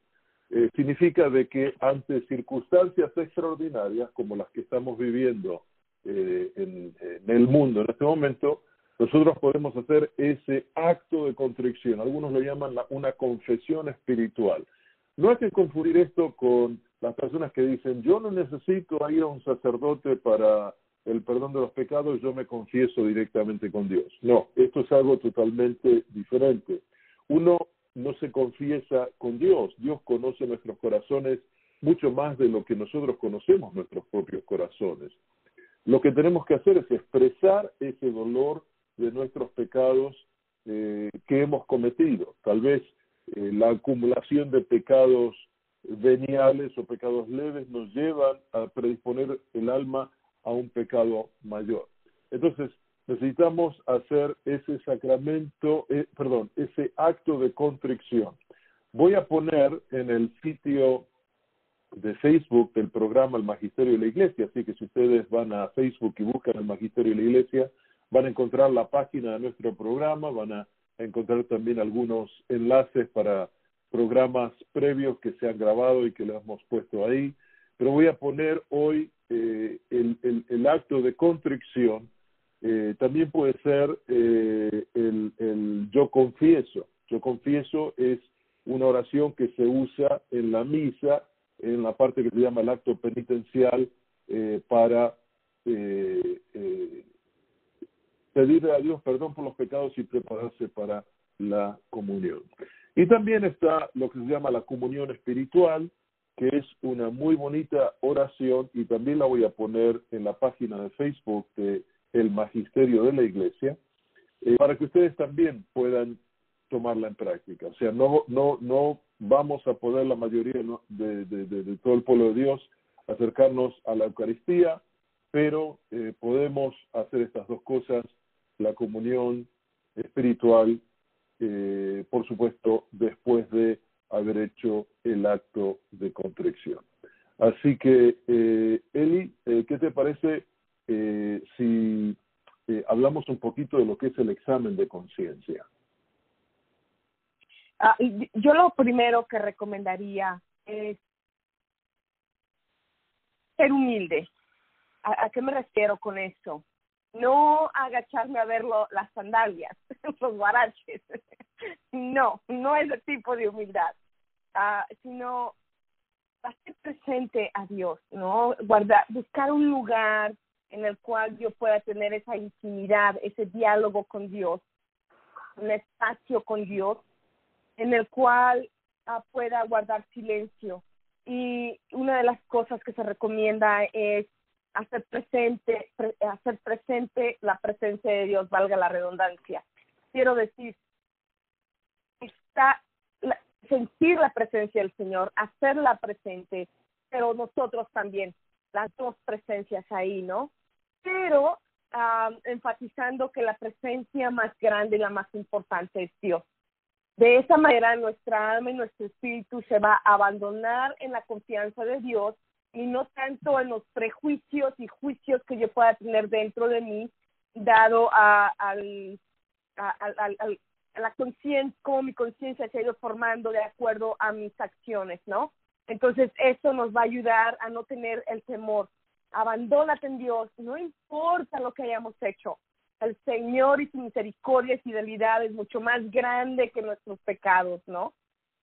Eh, significa de que ante circunstancias extraordinarias como las que estamos viviendo eh, en, el mundo en este momento, nosotros podemos hacer ese acto de contrición. Algunos lo llaman una confesión espiritual. No hay que confundir esto con las personas que dicen, yo no necesito ir a un sacerdote para el perdón de los pecados, yo me confieso directamente con Dios. No, esto es algo totalmente diferente. Uno no se confiesa con Dios, Dios conoce nuestros corazones mucho más de lo que nosotros conocemos nuestros propios corazones. Lo que tenemos que hacer es expresar ese dolor de nuestros pecados eh, que hemos cometido. Tal vez eh, la acumulación de pecados veniales o pecados leves nos llevan a predisponer el alma a un pecado mayor. Entonces, necesitamos hacer ese sacramento, eh, perdón, ese acto de contrición. Voy a poner en el sitio de Facebook del programa El Magisterio de la Iglesia, así que si ustedes van a Facebook y buscan el Magisterio de la Iglesia, van a encontrar la página de nuestro programa, van a encontrar también algunos enlaces para programas previos que se han grabado y que le hemos puesto ahí. Pero voy a poner hoy eh, el, el, acto de contrición. Eh, también puede ser eh, el, el yo confieso. Yo confieso es una oración que se usa en la misa, en la parte que se llama el acto penitencial, para pedirle a Dios perdón por los pecados y prepararse para la comunión. Y también está lo que se llama la comunión espiritual, que es una muy bonita oración y también la voy a poner en la página de Facebook de el Magisterio de la Iglesia, eh, para que ustedes también puedan tomarla en práctica. O sea, no, no, no vamos a poder la mayoría de, de, todo el pueblo de Dios acercarnos a la Eucaristía, pero eh, podemos hacer estas dos cosas la comunión espiritual, eh, por supuesto, después de haber hecho el acto de contrición. Así que, eh, Eli, eh, ¿qué te parece si hablamos un poquito de lo que es el examen de conciencia? Ah, yo lo primero que recomendaría es ser humilde. ¿A, qué me refiero con eso? No agacharme a ver las sandalias, los guaraches. no, no es el tipo de humildad, uh, sino hacer presente a Dios, ¿no? Guardar, buscar un lugar en el cual yo pueda tener esa intimidad, ese diálogo con Dios, un espacio con Dios, en el cual uh, pueda guardar silencio. Y una de las cosas que se recomienda es hacer presente, hacer presente la presencia de Dios, valga la redundancia. Quiero decir, está sentir la presencia del Señor, hacerla presente, pero nosotros también, las dos presencias ahí, ¿no? Pero enfatizando que la presencia más grande y la más importante es Dios. De esa manera nuestra alma y nuestro espíritu se va a abandonar en la confianza de Dios y no tanto en los prejuicios y juicios que yo pueda tener dentro de mí, dado a, al, a, la conciencia, cómo mi conciencia se ha ido formando de acuerdo a mis acciones, ¿no? Entonces, eso nos va a ayudar a no tener el temor. Abandónate en Dios, no importa lo que hayamos hecho. El Señor y su misericordia y fidelidad es mucho más grande que nuestros pecados, ¿no?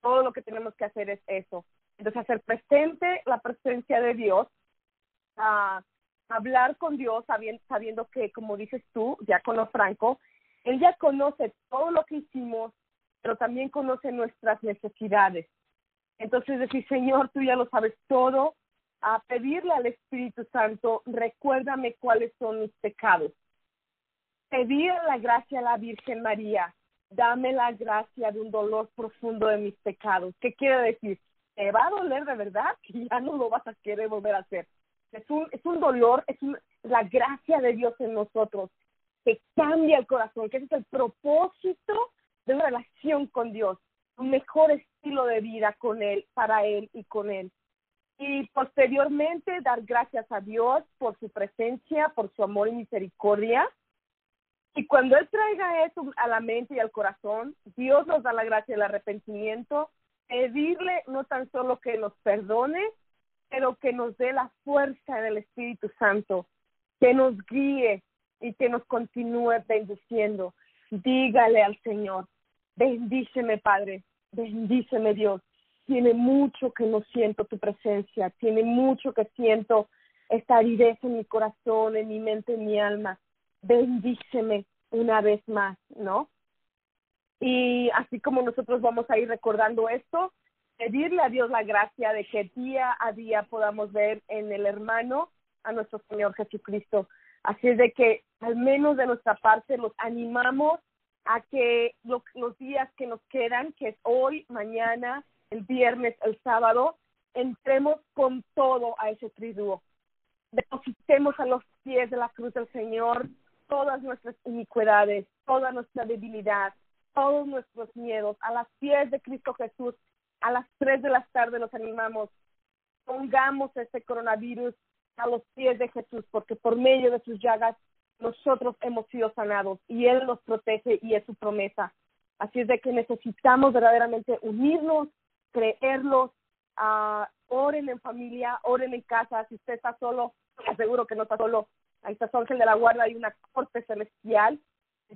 Todo lo que tenemos que hacer es eso, entonces, hacer presente la presencia de Dios, uh, hablar con Dios sabiendo, sabiendo que, como dices tú, ya con Franco, Él ya conoce todo lo que hicimos, pero también conoce nuestras necesidades. Entonces, decir, Señor, tú ya lo sabes todo, a pedirle al Espíritu Santo, recuérdame cuáles son mis pecados. Pedir la gracia a la Virgen María, dame la gracia de un dolor profundo de mis pecados. ¿Qué quiere decir? Te va a doler de verdad y ya no lo vas a querer volver a hacer. Es un, es un dolor, es la gracia de Dios en nosotros que cambia el corazón, que ese es el propósito de una relación con Dios. un mejor estilo de vida con Él, para Él y con Él. Y posteriormente dar gracias a Dios por su presencia, por su amor y misericordia. Y cuando Él traiga eso a la mente y al corazón, Dios nos da la gracia del arrepentimiento, pedirle no tan solo que nos perdone, pero que nos dé la fuerza del Espíritu Santo, que nos guíe y que nos continúe bendiciendo. Dígale al Señor, bendíceme Padre, bendíceme Dios. Tiene mucho que no siento tu presencia, tiene mucho que siento esta aridez en mi corazón, en mi mente, en mi alma. Bendíceme una vez más, ¿no? Y así como nosotros vamos a ir recordando esto, pedirle a Dios la gracia de que día a día podamos ver en el hermano a nuestro Señor Jesucristo. Así es de que al menos de nuestra parte los animamos a que los días que nos quedan, que es hoy, mañana, el viernes, el sábado, entremos con todo a ese triduo. Depositemos a los pies de la cruz del Señor todas nuestras iniquidades, toda nuestra debilidad, todos nuestros miedos, a las pies de Cristo Jesús. A las tres de la tarde los animamos. Pongamos este coronavirus a los pies de Jesús, porque por medio de sus llagas nosotros hemos sido sanados y Él nos protege y es su promesa. Así es de que necesitamos verdaderamente unirnos, creerlos, uh, oren en familia, oren en casa. Si usted está solo, aseguro que no está solo. Ahí está su ángel de la guarda, hay una corte celestial.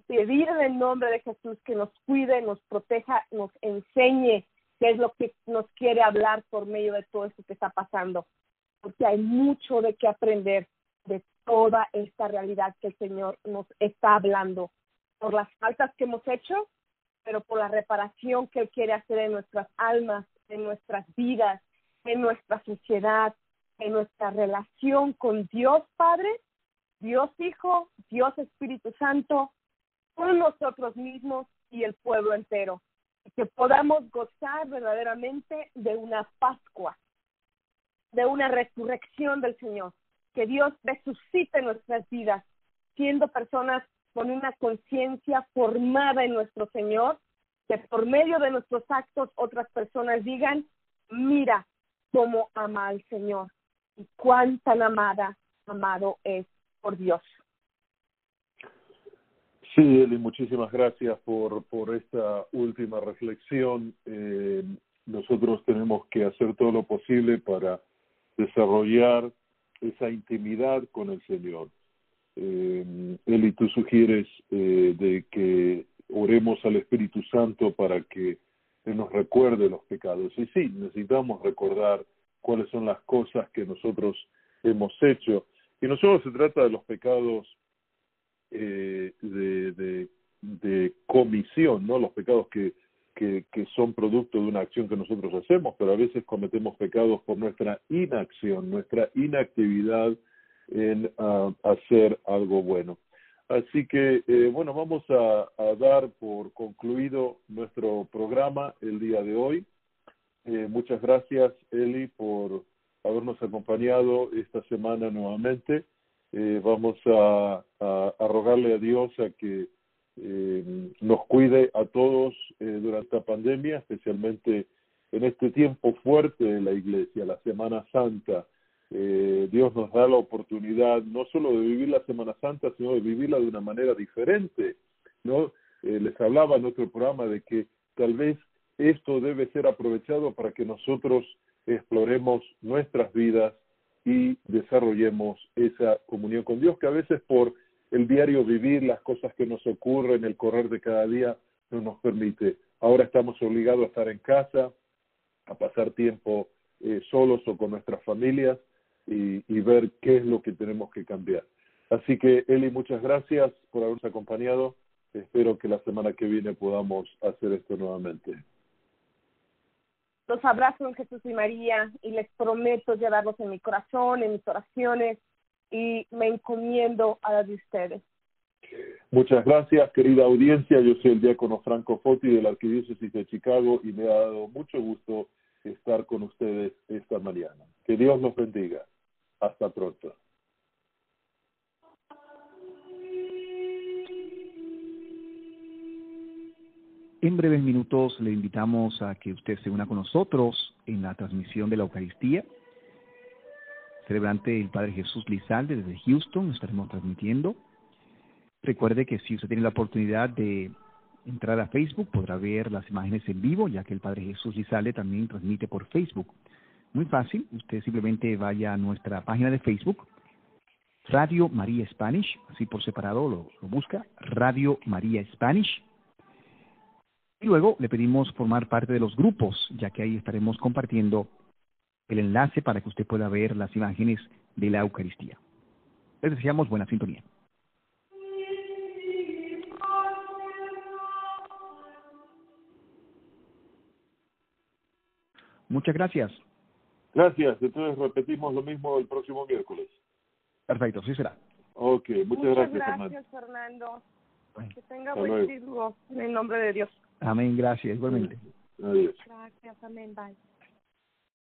Pedir en el nombre de Jesús que nos cuide, nos proteja, nos enseñe qué es lo que nos quiere hablar por medio de todo esto que está pasando. Porque hay mucho de qué aprender de toda esta realidad que el Señor nos está hablando, por las faltas que hemos hecho, pero por la reparación que Él quiere hacer en nuestras almas, en nuestras vidas, en nuestra sociedad, en nuestra relación con Dios Padre, Dios Hijo, Dios Espíritu Santo, con nosotros mismos y el pueblo entero. Que podamos gozar verdaderamente de una Pascua, de una resurrección del Señor que Dios resucite nuestras vidas, siendo personas con una conciencia formada en nuestro Señor, que por medio de nuestros actos otras personas digan, mira cómo ama al Señor y cuán tan amada, amado es por Dios. Sí, Eli, muchísimas gracias por, por esta última reflexión. Eh, nosotros tenemos que hacer todo lo posible para desarrollar esa intimidad con el Señor. Eh, Eli, tú sugieres eh, de que oremos al Espíritu Santo para que nos recuerde los pecados. Y sí, necesitamos recordar cuáles son las cosas que nosotros hemos hecho. Y no solo se trata de los pecados eh, de, comisión, ¿no? Los pecados que que, que, son producto de una acción que nosotros hacemos, pero a veces cometemos pecados por nuestra inacción, nuestra inactividad en uh, hacer algo bueno. Así que, eh, bueno, vamos a, a, dar por concluido nuestro programa el día de hoy. Eh, muchas gracias, Eli, por habernos acompañado esta semana nuevamente. Eh, vamos a, a, a rogarle a Dios a que eh, nos cuide a todos eh, durante la pandemia, especialmente en este tiempo fuerte de la iglesia, la Semana Santa. Eh, Dios nos da la oportunidad no solo de vivir la Semana Santa, sino de vivirla de una manera diferente. ¿no? Eh, les hablaba en otro programa de que tal vez esto debe ser aprovechado para que nosotros exploremos nuestras vidas y desarrollemos esa comunión con Dios que a veces por el diario vivir, las cosas que nos ocurren, el correr de cada día, no nos permite. Ahora estamos obligados a estar en casa, a pasar tiempo eh, solos o con nuestras familias y, y, ver qué es lo que tenemos que cambiar. Así que, Eli, muchas gracias por habernos acompañado. Espero que la semana que viene podamos hacer esto nuevamente. Los abrazo en Jesús y María y les prometo llevarlos en mi corazón, en mis oraciones, y me encomiendo a la de ustedes. Muchas gracias, querida audiencia. Yo soy el diácono Franco Foti de la Arquidiócesis de Chicago y me ha dado mucho gusto estar con ustedes esta mañana. Que Dios los bendiga. Hasta pronto. En breves minutos le invitamos a que usted se una con nosotros en la transmisión de la Eucaristía. Celebrante el Padre Jesús Lizalde desde Houston, estaremos transmitiendo. Recuerde que si usted tiene la oportunidad de entrar a Facebook, podrá ver las imágenes en vivo, ya que el Padre Jesús Lizalde también transmite por Facebook. Muy fácil, usted simplemente vaya a nuestra página de Facebook, Radio María Spanish, así por separado lo, lo busca, Radio María Spanish y luego le pedimos formar parte de los grupos, ya que ahí estaremos compartiendo el enlace para que usted pueda ver las imágenes de la Eucaristía. Les deseamos buena sintonía. Muchas gracias. Gracias. Entonces repetimos lo mismo el próximo miércoles. Perfecto, sí será. Ok, muchas, Muchas gracias, gracias, Fernando. Fernando. Que tenga Hasta buen luego. siglo en el nombre de Dios. Amén, gracias, igualmente. Adiós. Gracias, amén, bye.